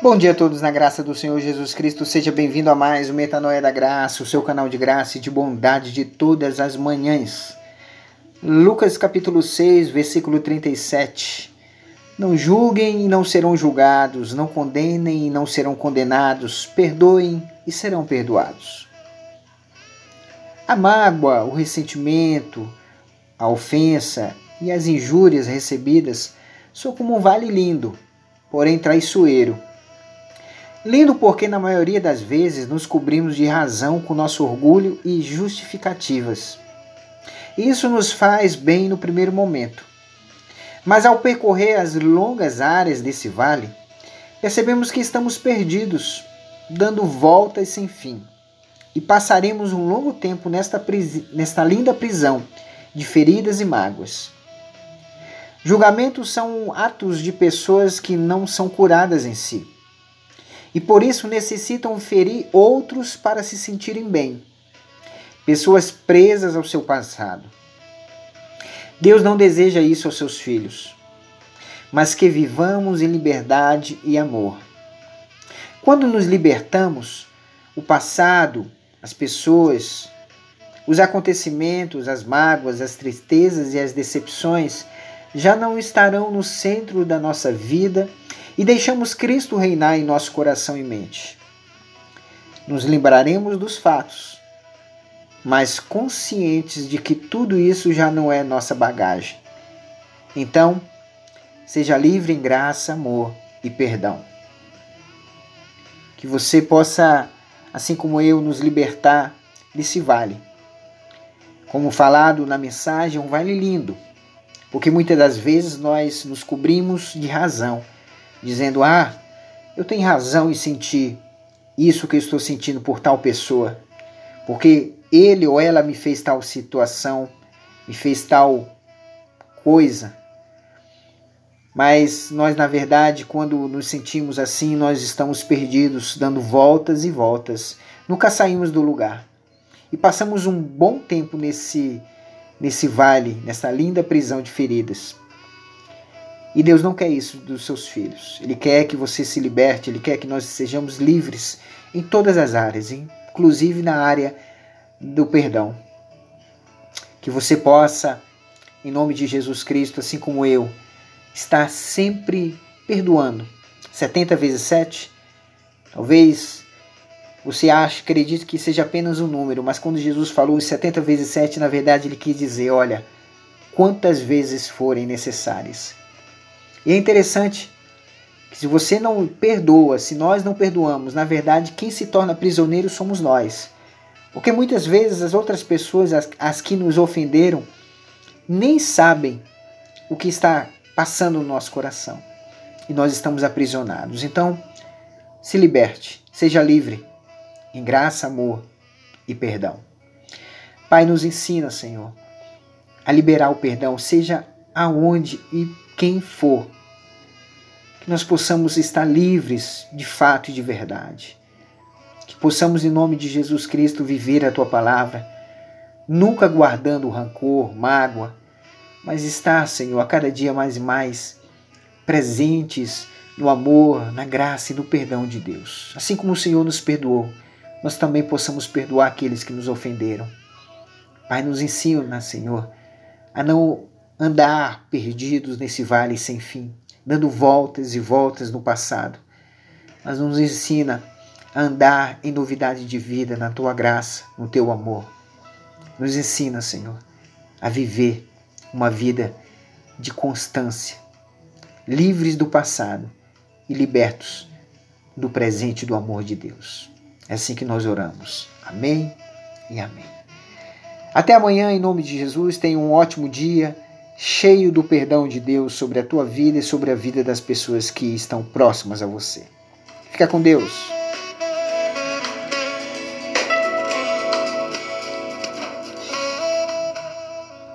Bom dia a todos na graça do Senhor Jesus Cristo. Seja bem-vindo a mais o Metanoia da Graça, o seu canal de graça e de bondade de todas as manhãs. Lucas capítulo 6, versículo 37. Não julguem e não serão julgados, não condenem e não serão condenados, perdoem e serão perdoados. A mágoa, o ressentimento, a ofensa e as injúrias recebidas são como um vale lindo, porém traiçoeiro Lindo porque, na maioria das vezes, nos cobrimos de razão com nosso orgulho e justificativas. Isso nos faz bem no primeiro momento. Mas ao percorrer as longas áreas desse vale, percebemos que estamos perdidos, dando voltas sem fim. E passaremos um longo tempo nesta, nesta linda prisão de feridas e mágoas. Julgamentos são atos de pessoas que não são curadas em si e por isso necessitam ferir outros para se sentirem bem. Pessoas presas ao seu passado. Deus não deseja isso aos seus filhos, mas que vivamos em liberdade e amor. Quando nos libertamos, o passado, as pessoas, os acontecimentos, as mágoas, as tristezas e as decepções já não estarão no centro da nossa vida e deixamos Cristo reinar em nosso coração e mente. Nos lembraremos dos fatos, mas conscientes de que tudo isso já não é nossa bagagem. Então, seja livre em graça, amor e perdão. Que você possa, assim como eu, nos libertar desse vale. Como falado na mensagem, um vale lindo, porque muitas das vezes nós nos cobrimos de razão dizendo: Ah, eu tenho razão em sentir isso que eu estou sentindo por tal pessoa, porque ele ou ela me fez tal situação, me fez tal coisa. Mas nós, na verdade, quando nos sentimos assim, nós estamos perdidos, dando voltas e voltas, nunca saímos do lugar. E passamos um bom tempo nesse, nesse vale, nessa linda prisão de feridas. E Deus não quer isso dos seus filhos. Ele quer que você se liberte, ele quer que nós sejamos livres em todas as áreas, inclusive na área do perdão. Que você possa, em nome de Jesus Cristo, assim como eu, estar sempre perdoando. 70 vezes 7. Talvez você ache, acredite que seja apenas um número, mas quando Jesus falou 70 vezes 7, na verdade ele quis dizer, olha, quantas vezes forem necessárias. E é interessante que se você não perdoa, se nós não perdoamos, na verdade quem se torna prisioneiro somos nós. Porque muitas vezes as outras pessoas, as, as que nos ofenderam, nem sabem o que está passando no nosso coração. E nós estamos aprisionados. Então, se liberte, seja livre, em graça, amor e perdão. Pai, nos ensina, Senhor, a liberar o perdão, seja aonde e quem for nós possamos estar livres de fato e de verdade. Que possamos, em nome de Jesus Cristo, viver a tua palavra, nunca guardando rancor, mágoa, mas estar, Senhor, a cada dia mais e mais presentes no amor, na graça e no perdão de Deus. Assim como o Senhor nos perdoou, nós também possamos perdoar aqueles que nos ofenderam. Pai, nos ensina, Senhor, a não andar perdidos nesse vale sem fim, dando voltas e voltas no passado, mas nos ensina a andar em novidade de vida na tua graça, no teu amor. Nos ensina, Senhor, a viver uma vida de constância, livres do passado e libertos do presente do amor de Deus. É assim que nós oramos. Amém e amém. Até amanhã, em nome de Jesus. Tenha um ótimo dia cheio do perdão de Deus sobre a tua vida e sobre a vida das pessoas que estão próximas a você. Fica com Deus.